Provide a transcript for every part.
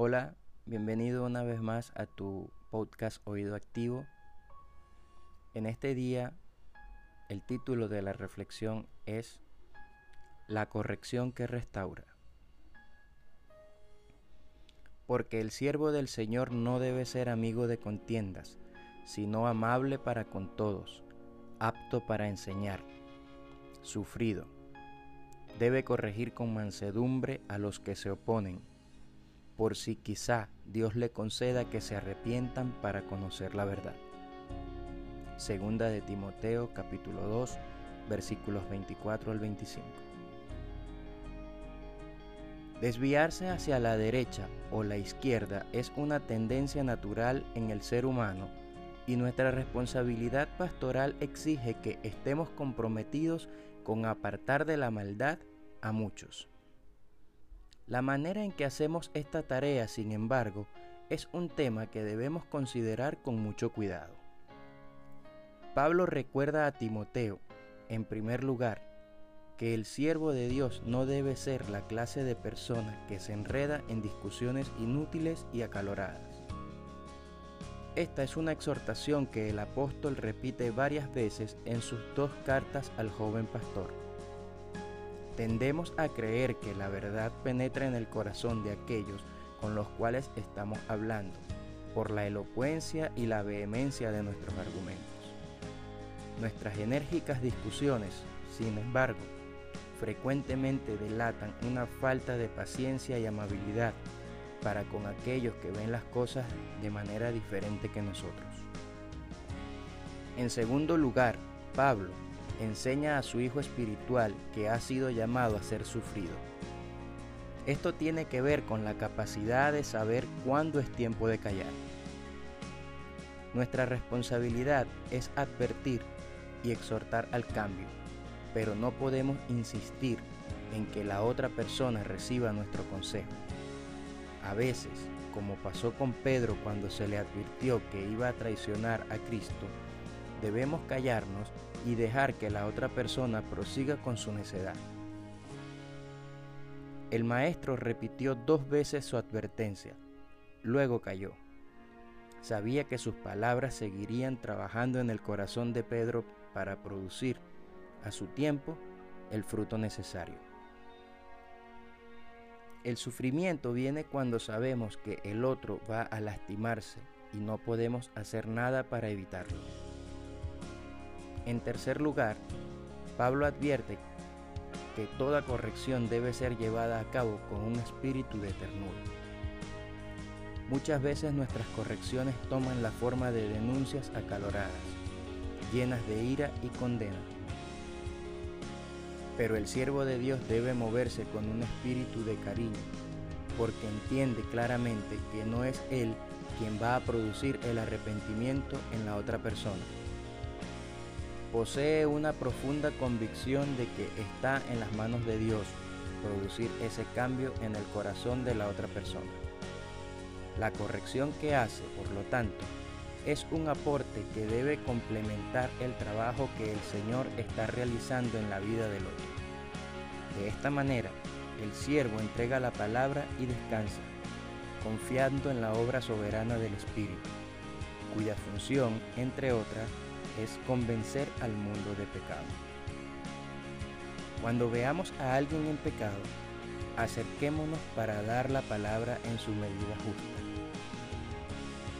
Hola, bienvenido una vez más a tu podcast Oído Activo. En este día, el título de la reflexión es La corrección que restaura. Porque el siervo del Señor no debe ser amigo de contiendas, sino amable para con todos, apto para enseñar, sufrido. Debe corregir con mansedumbre a los que se oponen por si quizá Dios le conceda que se arrepientan para conocer la verdad. Segunda de Timoteo capítulo 2 versículos 24 al 25. Desviarse hacia la derecha o la izquierda es una tendencia natural en el ser humano y nuestra responsabilidad pastoral exige que estemos comprometidos con apartar de la maldad a muchos. La manera en que hacemos esta tarea, sin embargo, es un tema que debemos considerar con mucho cuidado. Pablo recuerda a Timoteo, en primer lugar, que el siervo de Dios no debe ser la clase de persona que se enreda en discusiones inútiles y acaloradas. Esta es una exhortación que el apóstol repite varias veces en sus dos cartas al joven pastor. Tendemos a creer que la verdad penetra en el corazón de aquellos con los cuales estamos hablando, por la elocuencia y la vehemencia de nuestros argumentos. Nuestras enérgicas discusiones, sin embargo, frecuentemente delatan una falta de paciencia y amabilidad para con aquellos que ven las cosas de manera diferente que nosotros. En segundo lugar, Pablo, enseña a su hijo espiritual que ha sido llamado a ser sufrido. Esto tiene que ver con la capacidad de saber cuándo es tiempo de callar. Nuestra responsabilidad es advertir y exhortar al cambio, pero no podemos insistir en que la otra persona reciba nuestro consejo. A veces, como pasó con Pedro cuando se le advirtió que iba a traicionar a Cristo, debemos callarnos y dejar que la otra persona prosiga con su necedad. El maestro repitió dos veces su advertencia, luego cayó. Sabía que sus palabras seguirían trabajando en el corazón de Pedro para producir, a su tiempo, el fruto necesario. El sufrimiento viene cuando sabemos que el otro va a lastimarse y no podemos hacer nada para evitarlo. En tercer lugar, Pablo advierte que toda corrección debe ser llevada a cabo con un espíritu de ternura. Muchas veces nuestras correcciones toman la forma de denuncias acaloradas, llenas de ira y condena. Pero el siervo de Dios debe moverse con un espíritu de cariño, porque entiende claramente que no es Él quien va a producir el arrepentimiento en la otra persona posee una profunda convicción de que está en las manos de Dios producir ese cambio en el corazón de la otra persona. La corrección que hace, por lo tanto, es un aporte que debe complementar el trabajo que el Señor está realizando en la vida del otro. De esta manera, el siervo entrega la palabra y descansa, confiando en la obra soberana del Espíritu, cuya función, entre otras, es convencer al mundo de pecado. Cuando veamos a alguien en pecado, acerquémonos para dar la palabra en su medida justa.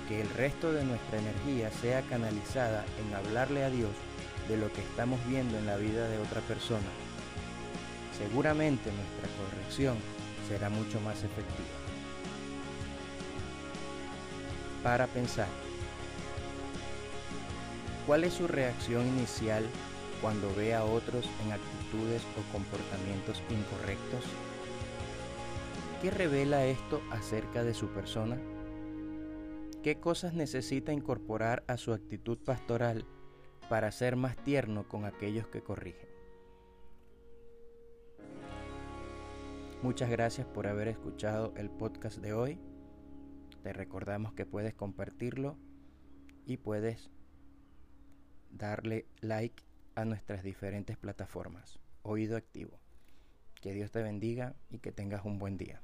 Que el resto de nuestra energía sea canalizada en hablarle a Dios de lo que estamos viendo en la vida de otra persona. Seguramente nuestra corrección será mucho más efectiva. Para pensar. ¿Cuál es su reacción inicial cuando ve a otros en actitudes o comportamientos incorrectos? ¿Qué revela esto acerca de su persona? ¿Qué cosas necesita incorporar a su actitud pastoral para ser más tierno con aquellos que corrigen? Muchas gracias por haber escuchado el podcast de hoy. Te recordamos que puedes compartirlo y puedes darle like a nuestras diferentes plataformas. Oído activo. Que Dios te bendiga y que tengas un buen día.